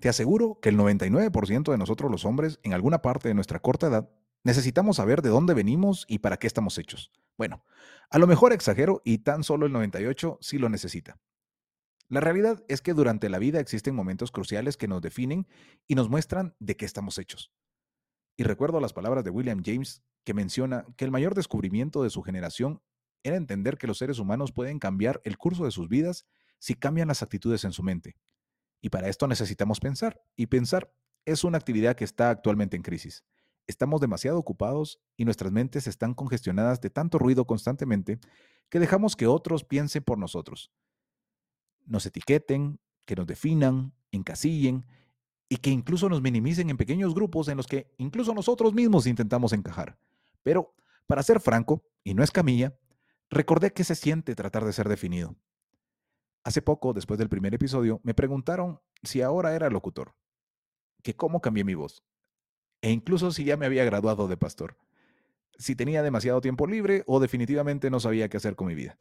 Te aseguro que el 99% de nosotros los hombres, en alguna parte de nuestra corta edad, necesitamos saber de dónde venimos y para qué estamos hechos. Bueno, a lo mejor exagero y tan solo el 98 sí lo necesita. La realidad es que durante la vida existen momentos cruciales que nos definen y nos muestran de qué estamos hechos. Y recuerdo las palabras de William James que menciona que el mayor descubrimiento de su generación era entender que los seres humanos pueden cambiar el curso de sus vidas si cambian las actitudes en su mente. Y para esto necesitamos pensar, y pensar es una actividad que está actualmente en crisis. Estamos demasiado ocupados y nuestras mentes están congestionadas de tanto ruido constantemente que dejamos que otros piensen por nosotros. Nos etiqueten, que nos definan, encasillen y que incluso nos minimicen en pequeños grupos en los que incluso nosotros mismos intentamos encajar. Pero, para ser franco, y no es camilla, recordé que se siente tratar de ser definido. Hace poco, después del primer episodio, me preguntaron si ahora era locutor, que cómo cambié mi voz, e incluso si ya me había graduado de pastor, si tenía demasiado tiempo libre o definitivamente no sabía qué hacer con mi vida.